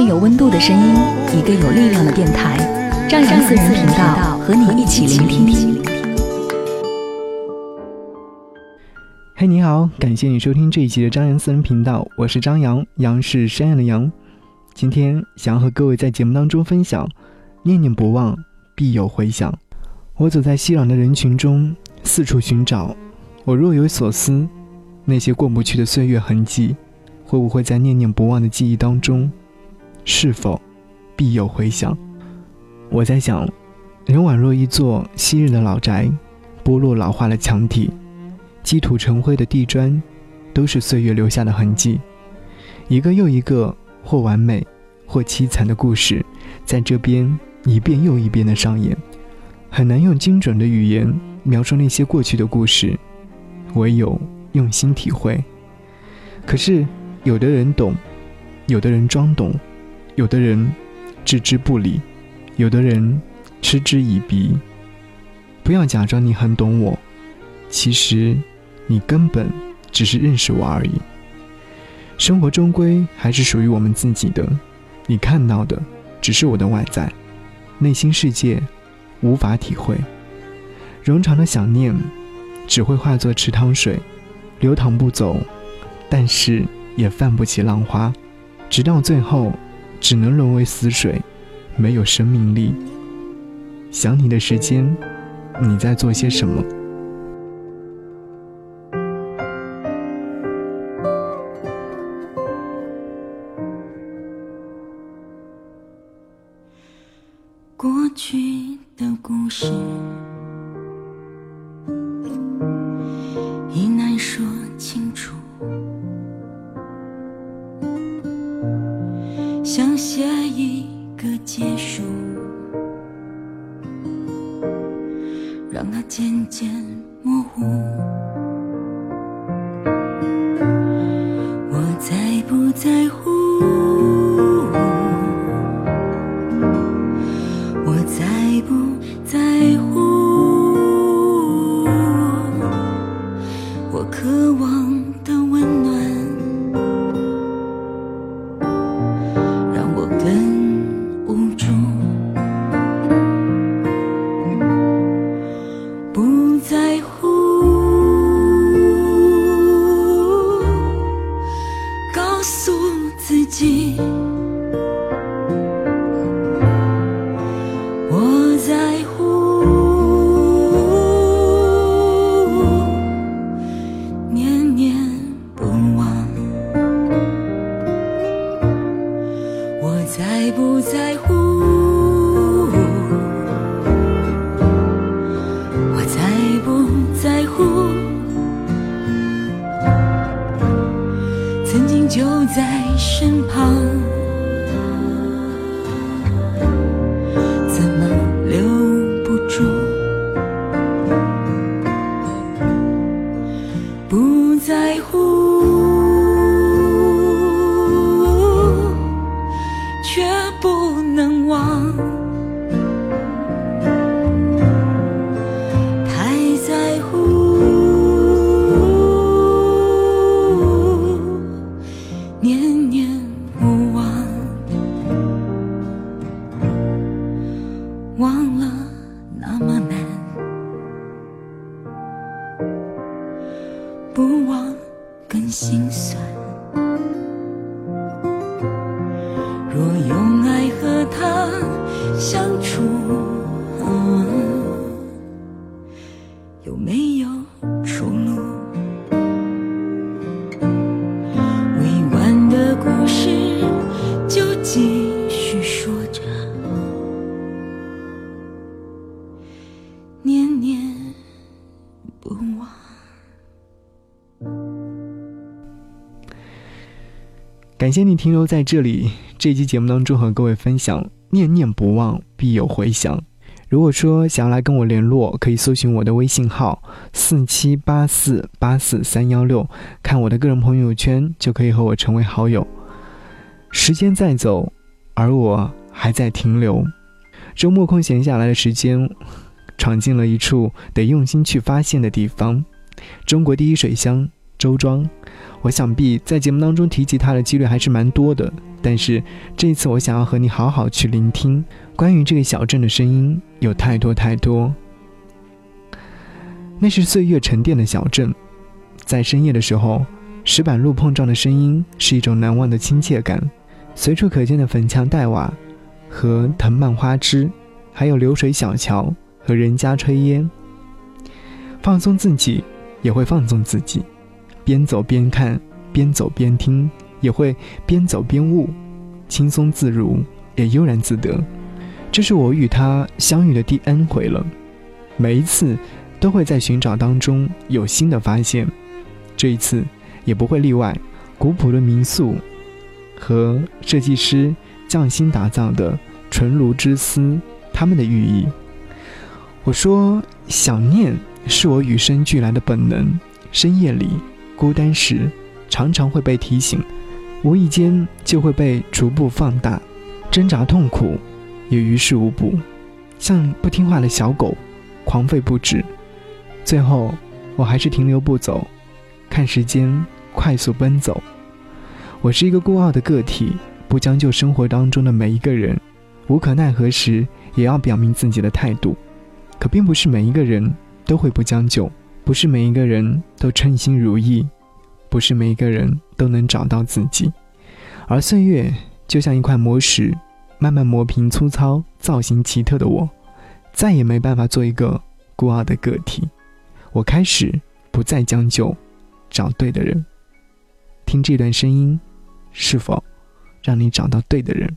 一份有温度的声音，一个有力量的电台，张扬私人频道和你一起聆听。嘿，你好，感谢你收听这一期的张扬私人频道，我是张扬，杨是山羊的羊。今天想要和各位在节目当中分享，念念不忘，必有回响。我走在熙攘的人群中，四处寻找，我若有所思，那些过不去的岁月痕迹，会不会在念念不忘的记忆当中？是否必有回响？我在想，人宛若一座昔日的老宅，剥落老化的墙体，积土成灰的地砖，都是岁月留下的痕迹。一个又一个或完美或凄惨的故事，在这边一遍又一遍的上演，很难用精准的语言描述那些过去的故事，唯有用心体会。可是，有的人懂，有的人装懂。有的人置之不理，有的人嗤之以鼻。不要假装你很懂我，其实你根本只是认识我而已。生活终归还是属于我们自己的，你看到的只是我的外在，内心世界无法体会。冗长的想念只会化作池塘水，流淌不走，但是也泛不起浪花，直到最后。只能沦为死水，没有生命力。想你的时间，你在做些什么？过去的故事。想写一个结束，让它渐渐模糊。自己。念念不忘感谢你停留在这里，这期节目当中和各位分享“念念不忘，必有回响”。如果说想要来跟我联络，可以搜寻我的微信号四七八四八四三幺六，看我的个人朋友圈就可以和我成为好友。时间在走，而我还在停留。周末空闲下来的时间，闯进了一处得用心去发现的地方——中国第一水乡周庄。我想必在节目当中提及它的几率还是蛮多的，但是这一次我想要和你好好去聆听。关于这个小镇的声音有太多太多，那是岁月沉淀的小镇，在深夜的时候，石板路碰撞的声音是一种难忘的亲切感。随处可见的粉墙黛瓦和藤蔓花枝，还有流水小桥和人家炊烟，放松自己也会放纵自己，边走边看，边走边听，也会边走边悟，轻松自如也悠然自得。这是我与他相遇的第 N 回了，每一次都会在寻找当中有新的发现，这一次也不会例外。古朴的民宿和设计师匠心打造的纯如之思，他们的寓意。我说，想念是我与生俱来的本能，深夜里孤单时，常常会被提醒，无意间就会被逐步放大，挣扎痛苦。也于事无补，像不听话的小狗，狂吠不止。最后，我还是停留不走，看时间快速奔走。我是一个孤傲的个体，不将就生活当中的每一个人，无可奈何时也要表明自己的态度。可并不是每一个人都会不将就，不是每一个人都称心如意，不是每一个人都能找到自己。而岁月就像一块磨石。慢慢磨平粗糙、造型奇特的我，再也没办法做一个孤傲的个体。我开始不再将就，找对的人。听这段声音，是否让你找到对的人？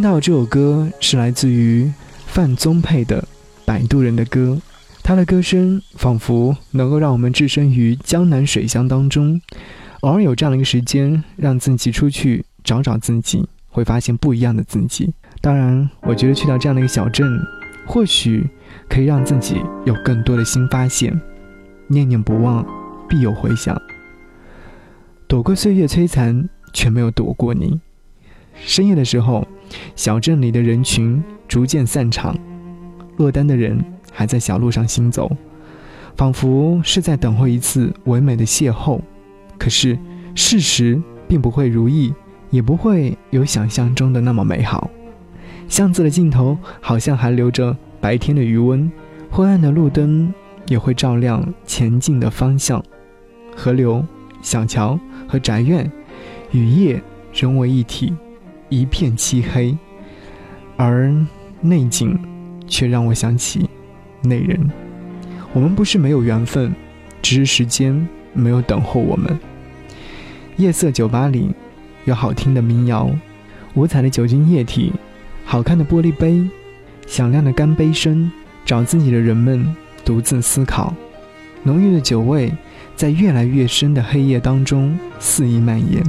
听到这首歌是来自于范宗沛的《摆渡人的歌》，他的歌声仿佛能够让我们置身于江南水乡当中，偶尔有这样的一个时间，让自己出去找找自己，会发现不一样的自己。当然，我觉得去到这样的一个小镇，或许可以让自己有更多的新发现。念念不忘，必有回响。躲过岁月摧残，却没有躲过你。深夜的时候。小镇里的人群逐渐散场，落单的人还在小路上行走，仿佛是在等候一次唯美的邂逅。可是，事实并不会如意，也不会有想象中的那么美好。巷子的尽头好像还留着白天的余温，昏暗的路灯也会照亮前进的方向。河流、小桥和宅院，与夜融为一体。一片漆黑，而内景却让我想起那人。我们不是没有缘分，只是时间没有等候我们。夜色酒吧里有好听的民谣，五彩的酒精液体，好看的玻璃杯，响亮的干杯声。找自己的人们独自思考，浓郁的酒味在越来越深的黑夜当中肆意蔓延。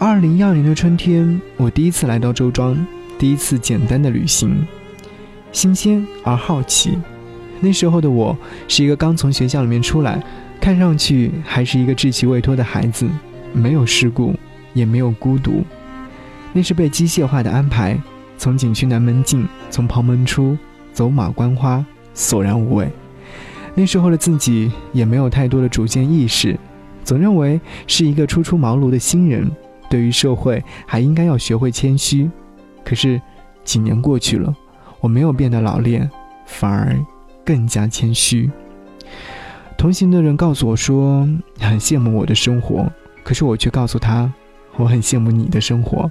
二零一二年的春天，我第一次来到周庄，第一次简单的旅行，新鲜而好奇。那时候的我是一个刚从学校里面出来，看上去还是一个稚气未脱的孩子，没有世故，也没有孤独。那是被机械化的安排，从景区南门进，从旁门出，走马观花，索然无味。那时候的自己也没有太多的主见意识，总认为是一个初出茅庐的新人。对于社会，还应该要学会谦虚。可是，几年过去了，我没有变得老练，反而更加谦虚。同行的人告诉我说，很羡慕我的生活，可是我却告诉他，我很羡慕你的生活。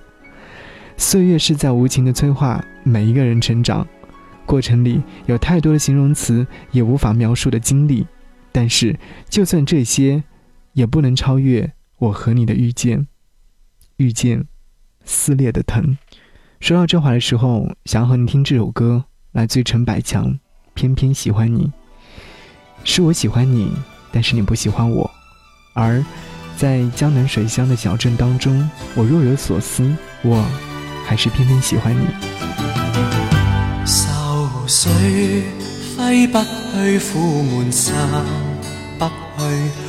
岁月是在无情的催化每一个人成长，过程里有太多的形容词也无法描述的经历，但是就算这些，也不能超越我和你的遇见。遇见，撕裂的疼。说到这话的时候，想要和你听这首歌，来自于陈百强。偏偏喜欢你，是我喜欢你，但是你不喜欢我。而在江南水乡的小镇当中，我若有所思，我还是偏偏喜欢你。愁绪挥不去，苦闷散不去。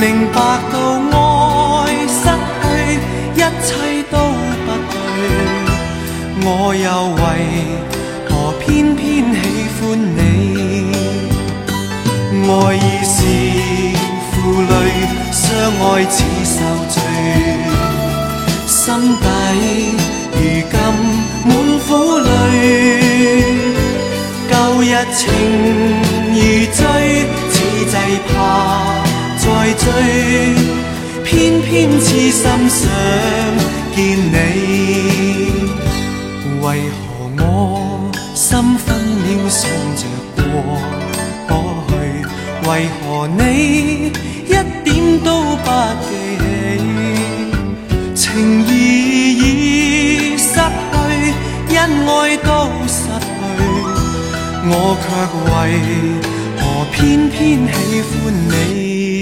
明白到爱失去，一切都不对。我又为何偏偏喜欢你？爱已是负累，相爱似受罪，心底如今满苦泪。旧日情如醉，此际怕再追，偏偏痴心想见你。为何我心分秒想着过去？为何你一点都不记起？情义已失去，恩爱都失去，我却为何偏偏喜欢你？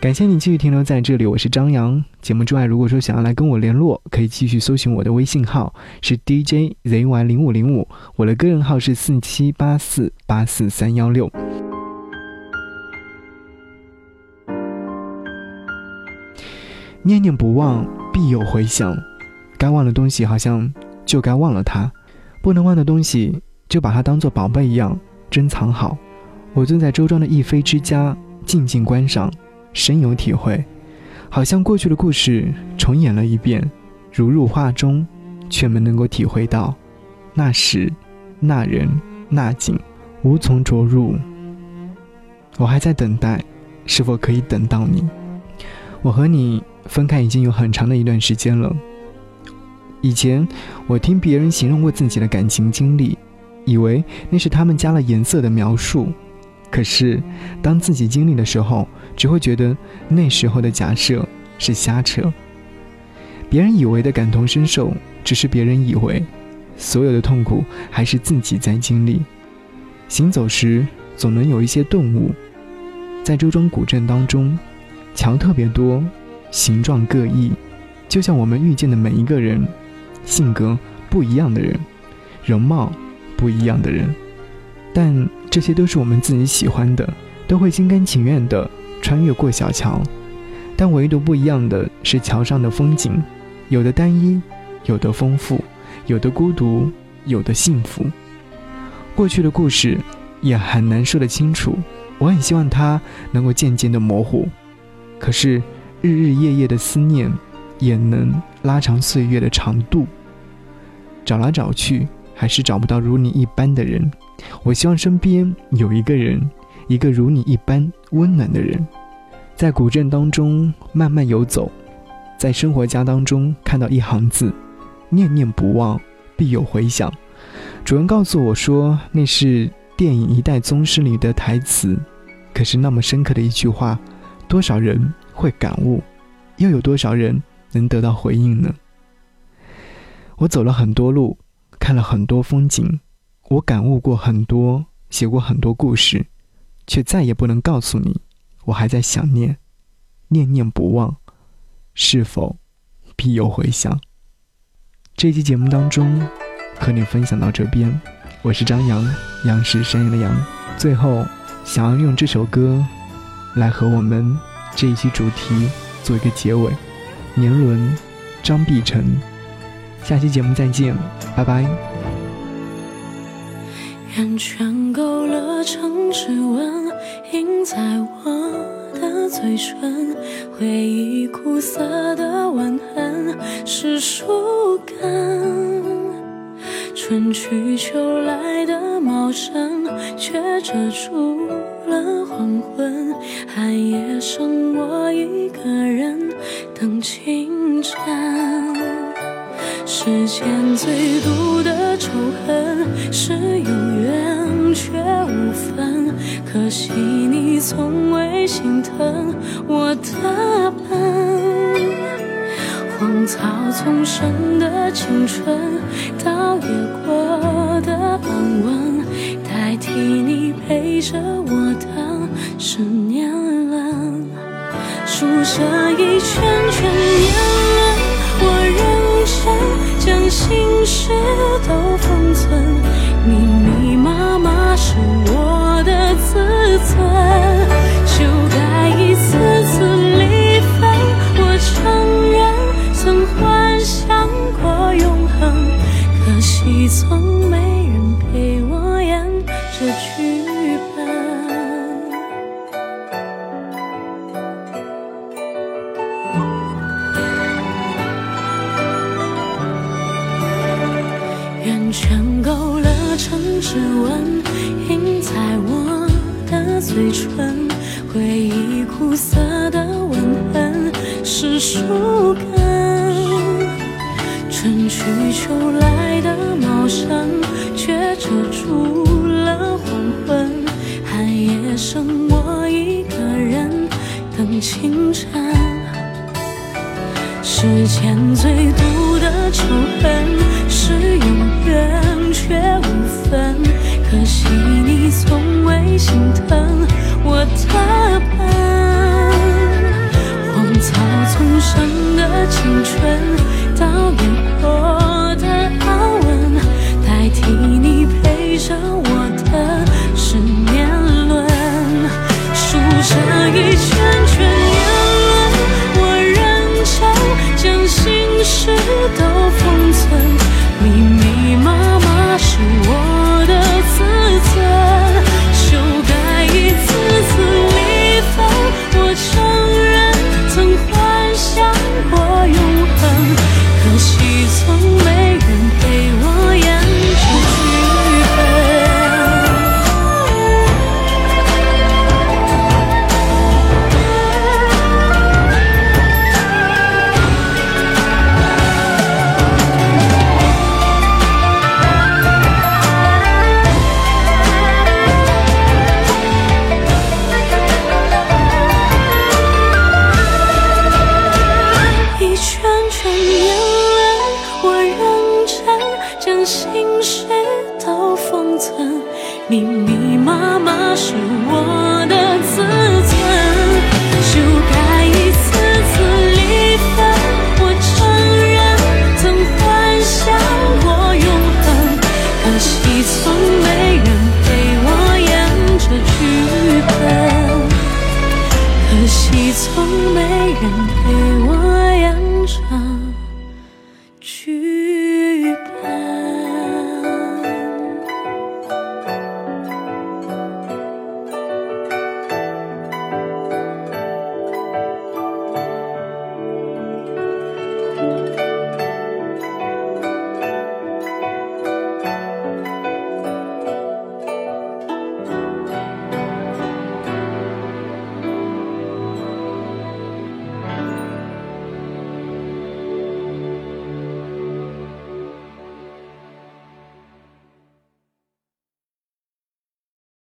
感谢你继续停留在这里，我是张扬。节目之外，如果说想要来跟我联络，可以继续搜寻我的微信号是 DJZY 零五零五，我的个人号是四七八四八四三幺六。念念不忘，必有回响。该忘的东西，好像就该忘了它；不能忘的东西，就把它当做宝贝一样珍藏好。我坐在周庄的一妃之家，静静观赏。深有体会，好像过去的故事重演了一遍，如入画中，却没能够体会到那时、那人、那景，无从着入。我还在等待，是否可以等到你？我和你分开已经有很长的一段时间了。以前我听别人形容过自己的感情经历，以为那是他们加了颜色的描述。可是，当自己经历的时候，只会觉得那时候的假设是瞎扯。别人以为的感同身受，只是别人以为，所有的痛苦还是自己在经历。行走时总能有一些顿悟，在周庄古镇当中，桥特别多，形状各异，就像我们遇见的每一个人，性格不一样的人，容貌不一样的人。但这些都是我们自己喜欢的，都会心甘情愿地穿越过小桥。但唯独不一样的是桥上的风景，有的单一，有的丰富，有的孤独，有的幸福。过去的故事也很难说得清楚，我很希望它能够渐渐的模糊。可是日日夜夜的思念，也能拉长岁月的长度。找来找去，还是找不到如你一般的人。我希望身边有一个人，一个如你一般温暖的人。在古镇当中慢慢游走，在生活家当中看到一行字：“念念不忘，必有回响。”主人告诉我说，那是电影《一代宗师》里的台词。可是那么深刻的一句话，多少人会感悟？又有多少人能得到回应呢？我走了很多路，看了很多风景，我感悟过很多，写过很多故事，却再也不能告诉你。我还在想念，念念不忘，是否必有回响？这期节目当中，和你分享到这边，我是张扬，杨是山羊的羊。最后，想要用这首歌来和我们这一期主题做一个结尾。年轮，张碧晨。下期节目再见，拜拜。圆圈勾勒成指纹，印在我的嘴唇。回忆苦涩的吻痕是树根。春去秋来的茂盛，却遮住了黄昏。寒夜剩我一个人等清晨。世间最毒的仇恨是有缘却无分，可惜你从未心疼我的笨。荒草丛生的青春，倒也过的安稳，代替你陪着我的是年轮，数着一圈圈事都封存，密密麻麻是我的自尊。清晨。世间最毒的仇恨是永远却无。分，可惜你从未心疼我的笨。荒草丛生的青春，倒也过知道可惜从没人陪我演这剧本。可惜从没人陪我